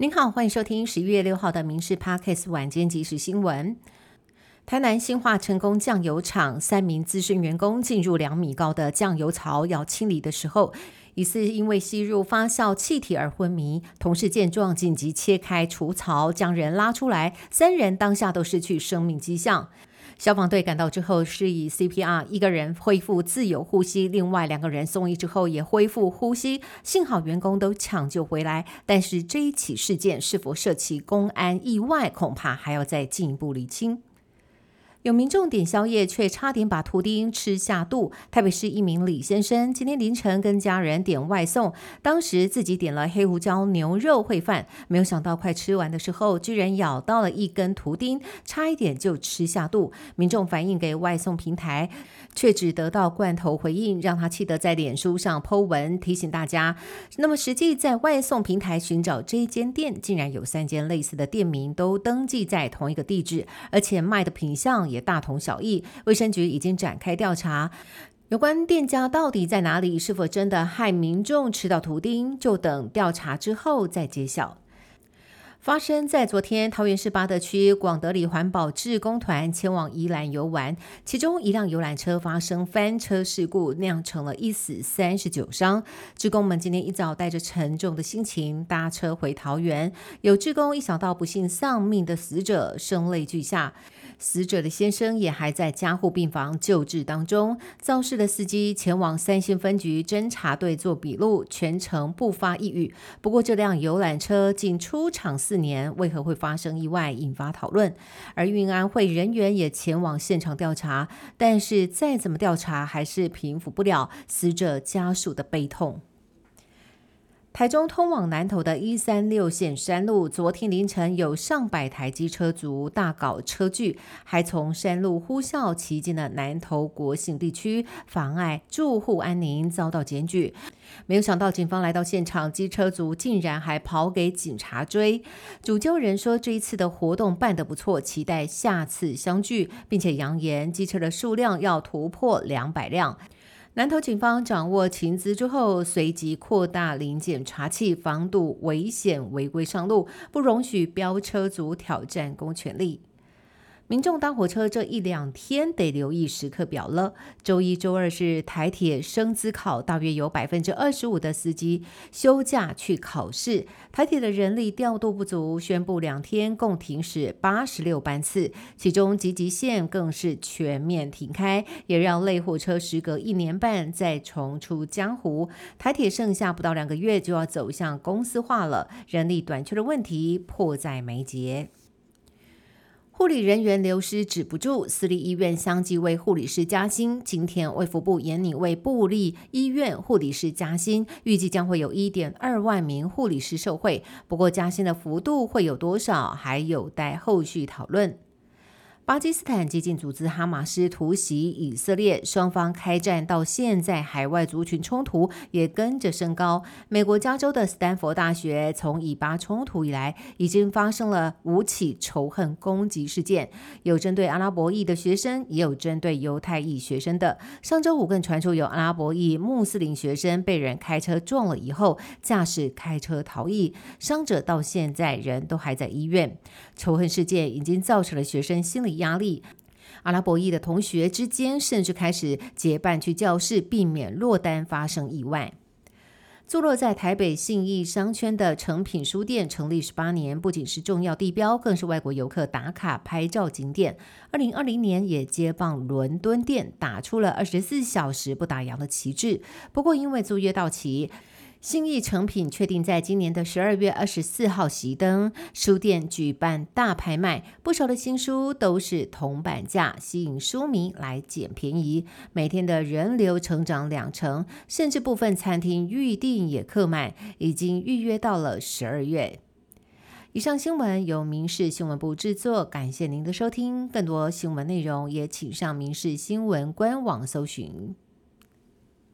您好，欢迎收听十一月六号的《民事 Parkes 晚间即时新闻》。台南新化成功酱油厂三名资深员工进入两米高的酱油槽要清理的时候，疑似因为吸入发酵气体而昏迷。同事见状紧急切开除槽，将人拉出来，三人当下都失去生命迹象。消防队赶到之后，是以 CPR，一个人恢复自由呼吸，另外两个人送医之后也恢复呼吸，幸好员工都抢救回来。但是这一起事件是否涉及公安意外，恐怕还要再进一步厘清。有民众点宵夜，却差点把图钉吃下肚。台北市一名李先生今天凌晨跟家人点外送，当时自己点了黑胡椒牛肉烩饭，没有想到快吃完的时候，居然咬到了一根图钉，差一点就吃下肚。民众反映给外送平台，却只得到罐头回应，让他气得在脸书上 Po 文提醒大家。那么实际在外送平台寻找这一间店，竟然有三间类似的店名都登记在同一个地址，而且卖的品相。也大同小异，卫生局已经展开调查，有关店家到底在哪里，是否真的害民众吃到图钉，就等调查之后再揭晓。发生在昨天，桃园市八德区广德里环保志工团前往宜兰游玩，其中一辆游览车发生翻车事故，酿成了一死三十九伤。志工们今天一早带着沉重的心情搭车回桃园，有志工一想到不幸丧命的死者，声泪俱下。死者的先生也还在加护病房救治当中。肇事的司机前往三星分局侦查队做笔录，全程不发一语。不过，这辆游览车仅出厂四年，为何会发生意外，引发讨论。而运安会人员也前往现场调查，但是再怎么调查，还是平复不了死者家属的悲痛。台中通往南投的一三六线山路，昨天凌晨有上百台机车族大搞车距，还从山路呼啸骑进了南投国姓地区，妨碍住户安宁，遭到检举。没有想到警方来到现场，机车族竟然还跑给警察追。主揪人说，这一次的活动办得不错，期待下次相聚，并且扬言机车的数量要突破两百辆。南投警方掌握情资之后，随即扩大临检查器，防堵危险违规上路，不容许飙车族挑战公权力。民众搭火车这一两天得留意时刻表了。周一、周二是台铁升资考，大约有百分之二十五的司机休假去考试。台铁的人力调度不足，宣布两天共停驶八十六班次，其中集集线更是全面停开，也让类火车时隔一年半再重出江湖。台铁剩下不到两个月就要走向公司化了，人力短缺的问题迫在眉睫。护理人员流失止不住，私立医院相继为护理师加薪。今天卫福部严拟为部立医院护理师加薪，预计将会有一点二万名护理师受惠。不过加薪的幅度会有多少，还有待后续讨论。巴基斯坦激进组织哈马斯突袭以色列，双方开战到现在，海外族群冲突也跟着升高。美国加州的斯坦福大学从以巴冲突以来，已经发生了五起仇恨攻击事件，有针对阿拉伯裔的学生，也有针对犹太裔学生的。上周五更传出有阿拉伯裔穆斯林学生被人开车撞了以后，驾驶开车逃逸，伤者到现在人都还在医院。仇恨事件已经造成了学生心理。压力，阿拉伯裔的同学之间甚至开始结伴去教室，避免落单发生意外。坐落在台北信义商圈的诚品书店成立十八年，不仅是重要地标，更是外国游客打卡拍照景点。二零二零年也接棒伦敦店，打出了二十四小时不打烊的旗帜。不过因为租约到期。新意成品确定在今年的十二月二十四号熄灯，书店举办大拍卖，不少的新书都是铜板价，吸引书迷来捡便宜。每天的人流成长两成，甚至部分餐厅预订也客满，已经预约到了十二月。以上新闻由民事新闻部制作，感谢您的收听。更多新闻内容也请上民事新闻官网搜寻。